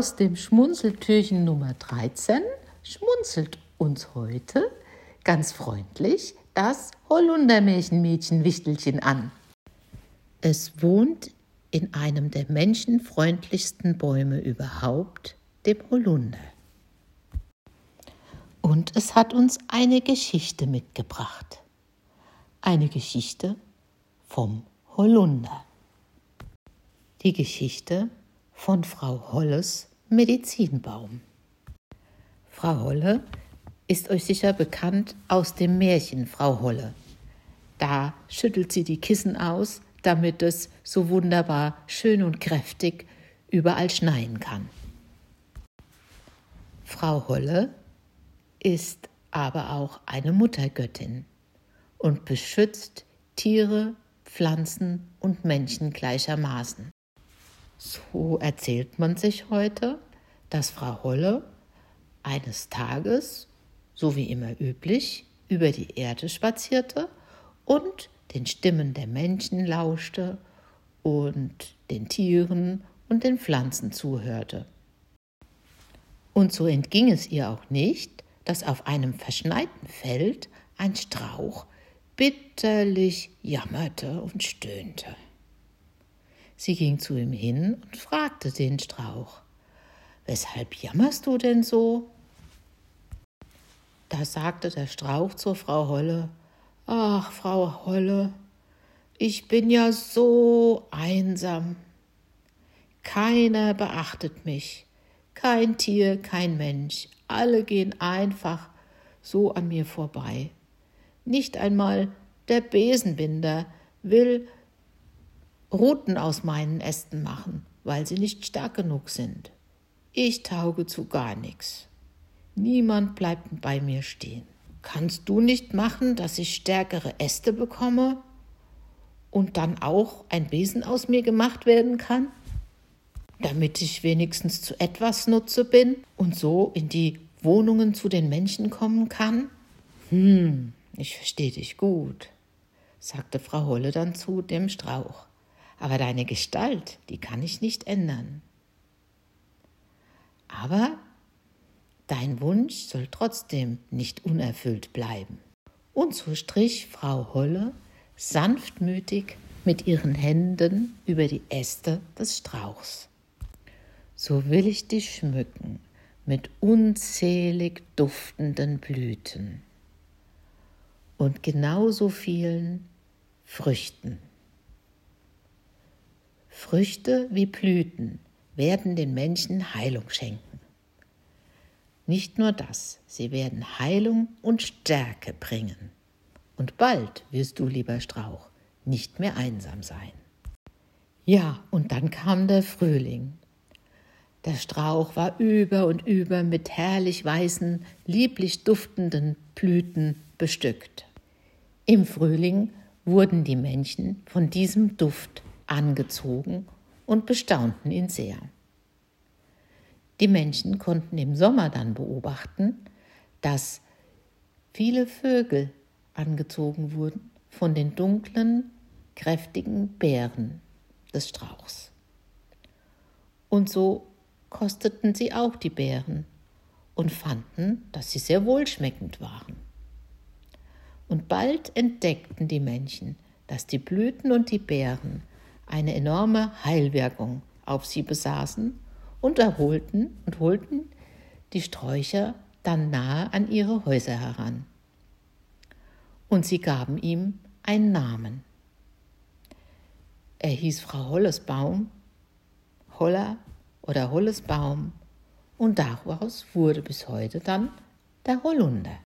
Aus dem Schmunzeltürchen Nummer 13 schmunzelt uns heute ganz freundlich das Holundermärchenmädchen Wichtelchen an. Es wohnt in einem der menschenfreundlichsten Bäume überhaupt, dem Holunder. Und es hat uns eine Geschichte mitgebracht. Eine Geschichte vom Holunder. Die Geschichte von Frau Holles Medizinbaum. Frau Holle ist euch sicher bekannt aus dem Märchen Frau Holle. Da schüttelt sie die Kissen aus, damit es so wunderbar schön und kräftig überall schneien kann. Frau Holle ist aber auch eine Muttergöttin und beschützt Tiere, Pflanzen und Menschen gleichermaßen. So erzählt man sich heute, dass Frau Holle eines Tages, so wie immer üblich, über die Erde spazierte und den Stimmen der Menschen lauschte und den Tieren und den Pflanzen zuhörte. Und so entging es ihr auch nicht, dass auf einem verschneiten Feld ein Strauch bitterlich jammerte und stöhnte. Sie ging zu ihm hin und fragte den Strauch, Weshalb jammerst du denn so? Da sagte der Strauch zur Frau Holle, Ach, Frau Holle, ich bin ja so einsam. Keiner beachtet mich, kein Tier, kein Mensch, alle gehen einfach so an mir vorbei. Nicht einmal der Besenbinder will Ruten aus meinen Ästen machen, weil sie nicht stark genug sind. Ich tauge zu gar nichts. Niemand bleibt bei mir stehen. Kannst du nicht machen, dass ich stärkere Äste bekomme und dann auch ein Besen aus mir gemacht werden kann? Damit ich wenigstens zu etwas Nutze bin und so in die Wohnungen zu den Menschen kommen kann? Hm, ich verstehe dich gut, sagte Frau Holle dann zu dem Strauch aber deine Gestalt, die kann ich nicht ändern. Aber dein Wunsch soll trotzdem nicht unerfüllt bleiben. Und so strich Frau Holle sanftmütig mit ihren Händen über die Äste des Strauchs. So will ich dich schmücken mit unzählig duftenden Blüten und genauso vielen Früchten. Früchte wie Blüten werden den Menschen Heilung schenken. Nicht nur das, sie werden Heilung und Stärke bringen. Und bald wirst du, lieber Strauch, nicht mehr einsam sein. Ja, und dann kam der Frühling. Der Strauch war über und über mit herrlich weißen, lieblich duftenden Blüten bestückt. Im Frühling wurden die Menschen von diesem Duft angezogen und bestaunten ihn sehr. Die Menschen konnten im Sommer dann beobachten, dass viele Vögel angezogen wurden von den dunklen, kräftigen Beeren des Strauchs. Und so kosteten sie auch die Beeren und fanden, dass sie sehr wohlschmeckend waren. Und bald entdeckten die Menschen, dass die Blüten und die Beeren eine enorme Heilwirkung auf sie besaßen und erholten und holten die Sträucher dann nahe an ihre Häuser heran. Und sie gaben ihm einen Namen. Er hieß Frau Hollesbaum, Holler oder Hollesbaum, und daraus wurde bis heute dann der Holunder.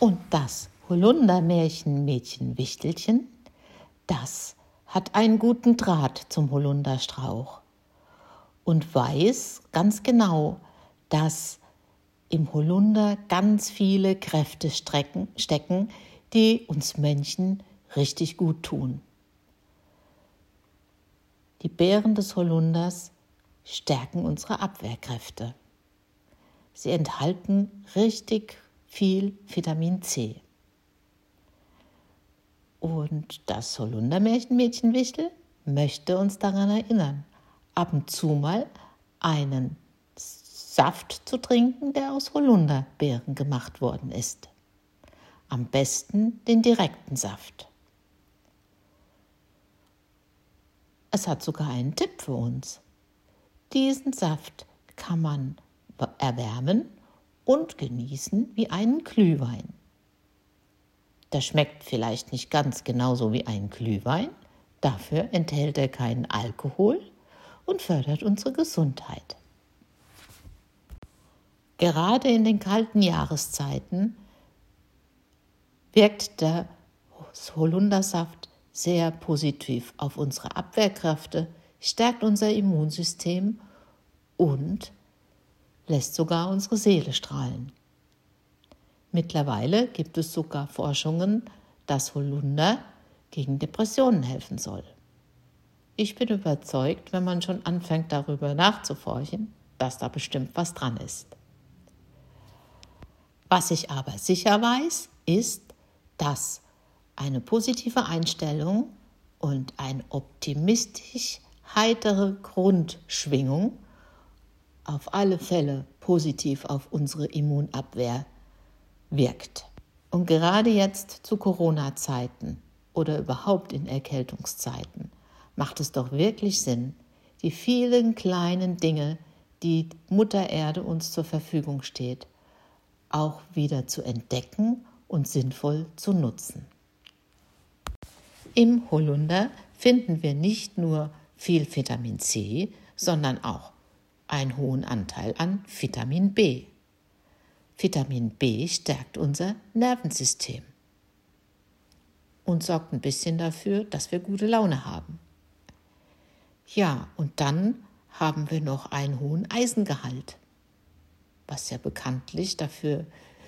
Und das Holundermärchenmädchen Wichtelchen, das hat einen guten Draht zum Holunderstrauch und weiß ganz genau, dass im Holunder ganz viele Kräfte strecken, stecken, die uns Menschen richtig gut tun. Die Beeren des Holunders stärken unsere Abwehrkräfte. Sie enthalten richtig viel Vitamin C. Und das Holundermärchenmädchen Wichtel möchte uns daran erinnern, ab und zu mal einen Saft zu trinken, der aus Holunderbeeren gemacht worden ist. Am besten den direkten Saft. Es hat sogar einen Tipp für uns. Diesen Saft kann man erwärmen und genießen wie einen Glühwein. Der schmeckt vielleicht nicht ganz genauso wie ein Glühwein, dafür enthält er keinen Alkohol und fördert unsere Gesundheit. Gerade in den kalten Jahreszeiten wirkt der Holundersaft sehr positiv auf unsere Abwehrkräfte, stärkt unser Immunsystem und lässt sogar unsere Seele strahlen. Mittlerweile gibt es sogar Forschungen, dass Holunder gegen Depressionen helfen soll. Ich bin überzeugt, wenn man schon anfängt darüber nachzuforschen, dass da bestimmt was dran ist. Was ich aber sicher weiß, ist, dass eine positive Einstellung und eine optimistisch heitere Grundschwingung auf alle Fälle positiv auf unsere Immunabwehr wirkt. Und gerade jetzt zu Corona-Zeiten oder überhaupt in Erkältungszeiten macht es doch wirklich Sinn, die vielen kleinen Dinge, die Mutter Erde uns zur Verfügung steht, auch wieder zu entdecken und sinnvoll zu nutzen. Im Holunder finden wir nicht nur viel Vitamin C, sondern auch einen hohen Anteil an Vitamin B. Vitamin B stärkt unser Nervensystem und sorgt ein bisschen dafür, dass wir gute Laune haben. Ja, und dann haben wir noch einen hohen Eisengehalt, was ja bekanntlich dafür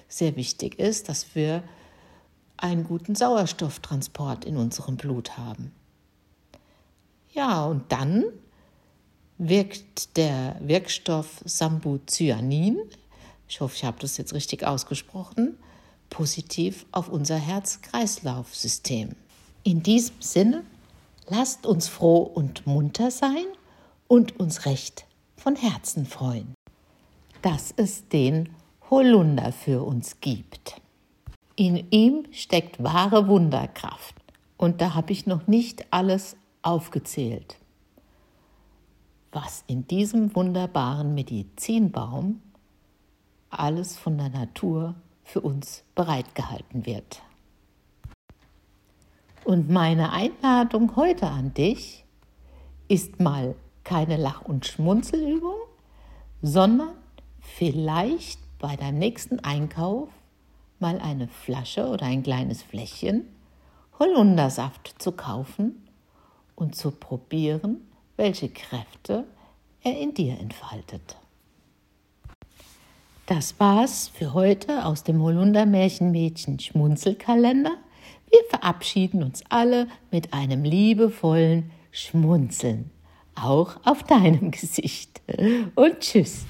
sehr wichtig ist, dass wir einen guten Sauerstofftransport in unserem Blut haben. Ja, und dann wirkt der Wirkstoff Sambuzyanin, ich hoffe, ich habe das jetzt richtig ausgesprochen, positiv auf unser Herz-Kreislauf-System. In diesem Sinne, lasst uns froh und munter sein und uns recht von Herzen freuen, dass es den Holunder für uns gibt. In ihm steckt wahre Wunderkraft und da habe ich noch nicht alles aufgezählt was in diesem wunderbaren Medizinbaum alles von der Natur für uns bereitgehalten wird. Und meine Einladung heute an dich ist mal keine Lach- und Schmunzelübung, sondern vielleicht bei deinem nächsten Einkauf mal eine Flasche oder ein kleines Fläschchen Holundersaft zu kaufen und zu probieren, welche Kräfte er in dir entfaltet. Das war's für heute aus dem Holunder Märchenmädchen Schmunzelkalender. Wir verabschieden uns alle mit einem liebevollen Schmunzeln, auch auf deinem Gesicht. Und tschüss.